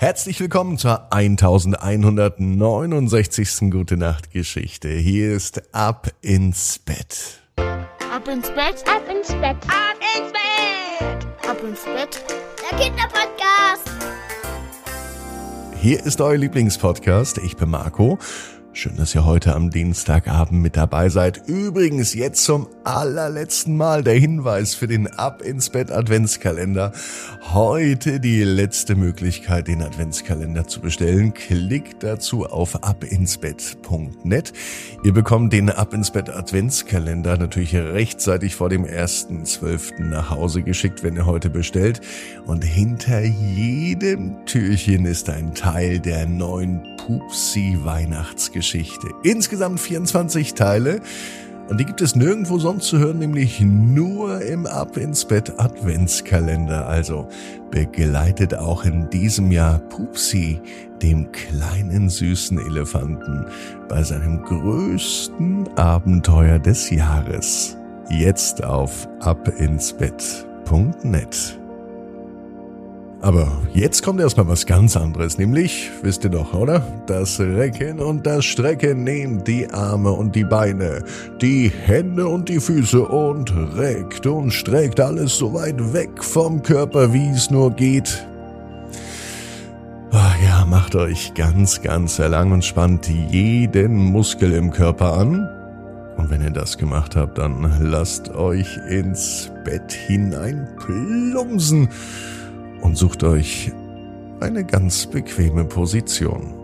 Herzlich willkommen zur 1169. Gute Nacht Geschichte. Hier ist Ab ins Bett. Ab ins Bett, ab ins Bett, ab ins Bett, ab ins Bett. Der Kinderpodcast. Hier ist euer Lieblingspodcast. Ich bin Marco. Schön, dass ihr heute am Dienstagabend mit dabei seid. Übrigens jetzt zum allerletzten Mal der Hinweis für den Ab ins Bett Adventskalender. Heute die letzte Möglichkeit, den Adventskalender zu bestellen. Klickt dazu auf abinsbett.net. Ihr bekommt den Ab ins Bett Adventskalender natürlich rechtzeitig vor dem 1.12. nach Hause geschickt, wenn ihr heute bestellt. Und hinter jedem Türchen ist ein Teil der neuen Pupsi Weihnachtsgeschichte. Geschichte. Insgesamt 24 Teile. Und die gibt es nirgendwo sonst zu hören, nämlich nur im Ab ins Bett Adventskalender. Also begleitet auch in diesem Jahr Pupsi, dem kleinen süßen Elefanten, bei seinem größten Abenteuer des Jahres. Jetzt auf abinsbett.net. Aber jetzt kommt erstmal was ganz anderes, nämlich, wisst ihr doch, oder? Das Recken und das Strecken nehmt die Arme und die Beine, die Hände und die Füße und reckt und streckt alles so weit weg vom Körper, wie es nur geht. Ach ja, macht euch ganz, ganz lang und spannt jeden Muskel im Körper an. Und wenn ihr das gemacht habt, dann lasst euch ins Bett hinein plumpsen und sucht euch eine ganz bequeme Position.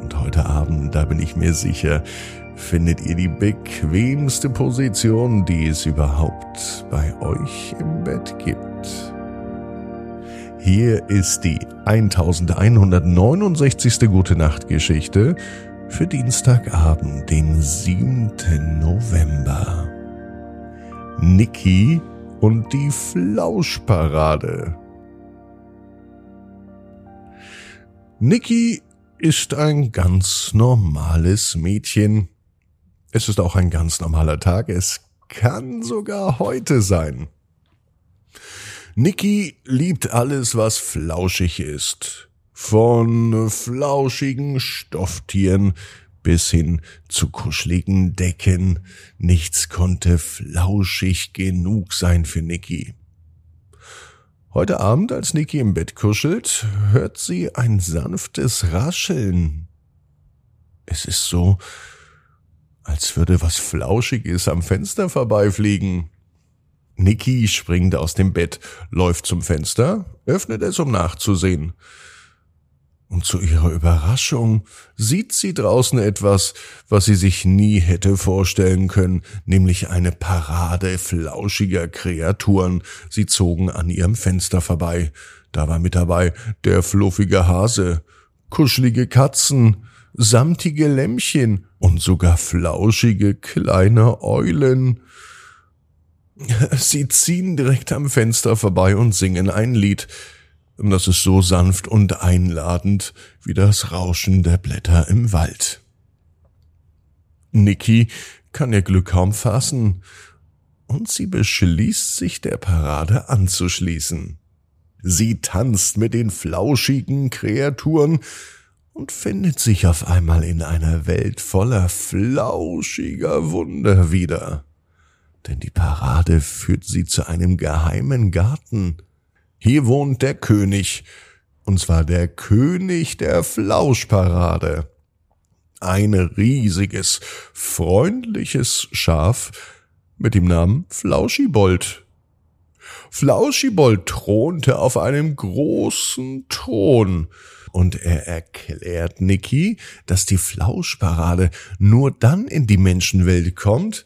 Und heute Abend, da bin ich mir sicher, findet ihr die bequemste Position, die es überhaupt bei euch im Bett gibt. Hier ist die 1169. Gute Nacht Geschichte für Dienstagabend, den 7. November. Niki und die Flauschparade. Niki ist ein ganz normales Mädchen. Es ist auch ein ganz normaler Tag. Es kann sogar heute sein. Niki liebt alles, was flauschig ist. Von flauschigen Stofftieren bis hin zu kuscheligen Decken. Nichts konnte flauschig genug sein für Niki. Heute Abend, als Niki im Bett kuschelt, hört sie ein sanftes Rascheln. Es ist so, als würde was Flauschiges am Fenster vorbeifliegen. Niki springt aus dem Bett, läuft zum Fenster, öffnet es, um nachzusehen. Und zu ihrer Überraschung sieht sie draußen etwas, was sie sich nie hätte vorstellen können, nämlich eine Parade flauschiger Kreaturen. Sie zogen an ihrem Fenster vorbei. Da war mit dabei der fluffige Hase, kuschelige Katzen, samtige Lämmchen und sogar flauschige kleine Eulen. Sie ziehen direkt am Fenster vorbei und singen ein Lied. Das ist so sanft und einladend wie das Rauschen der Blätter im Wald. Niki kann ihr Glück kaum fassen, und sie beschließt sich der Parade anzuschließen. Sie tanzt mit den flauschigen Kreaturen und findet sich auf einmal in einer Welt voller flauschiger Wunder wieder. Denn die Parade führt sie zu einem geheimen Garten, hier wohnt der König, und zwar der König der Flauschparade. Ein riesiges, freundliches Schaf mit dem Namen Flauschibold. Flauschibold thronte auf einem großen Thron, und er erklärt Niki, dass die Flauschparade nur dann in die Menschenwelt kommt,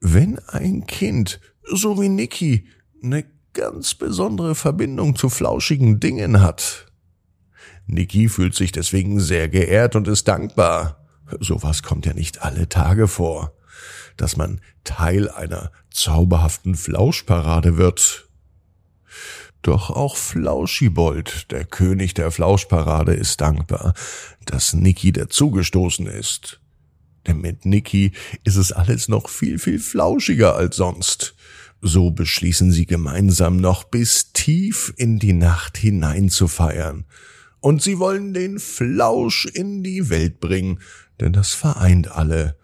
wenn ein Kind, so wie Niki, eine ganz besondere Verbindung zu flauschigen Dingen hat. Niki fühlt sich deswegen sehr geehrt und ist dankbar. Sowas kommt ja nicht alle Tage vor, dass man Teil einer zauberhaften Flauschparade wird. Doch auch Flauschibold, der König der Flauschparade, ist dankbar, dass Niki dazugestoßen ist. Denn mit Niki ist es alles noch viel, viel flauschiger als sonst. So beschließen sie gemeinsam noch bis tief in die Nacht hinein zu feiern. Und sie wollen den Flausch in die Welt bringen, denn das vereint alle.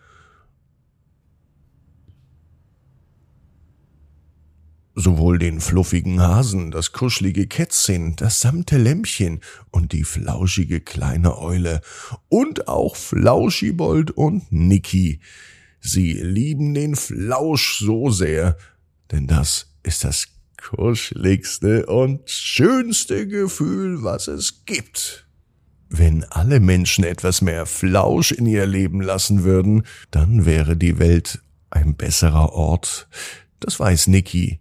Sowohl den fluffigen Hasen, das kuschelige Kätzchen, das samte Lämpchen und die flauschige kleine Eule und auch Flauschibold und Niki. Sie lieben den Flausch so sehr, denn das ist das kuscheligste und schönste Gefühl, was es gibt. Wenn alle Menschen etwas mehr Flausch in ihr Leben lassen würden, dann wäre die Welt ein besserer Ort. Das weiß Niki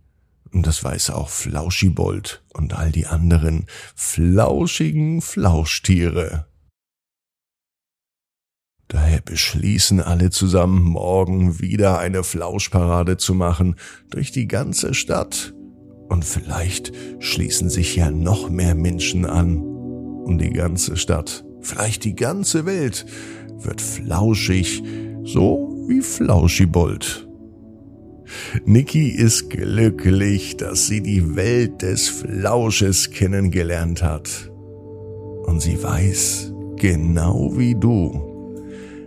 und das weiß auch Flauschibold und all die anderen flauschigen Flauschtiere. Daher beschließen alle zusammen, morgen wieder eine Flauschparade zu machen durch die ganze Stadt. Und vielleicht schließen sich ja noch mehr Menschen an. Und die ganze Stadt, vielleicht die ganze Welt, wird flauschig, so wie Flauschibold. Niki ist glücklich, dass sie die Welt des Flausches kennengelernt hat. Und sie weiß, genau wie du,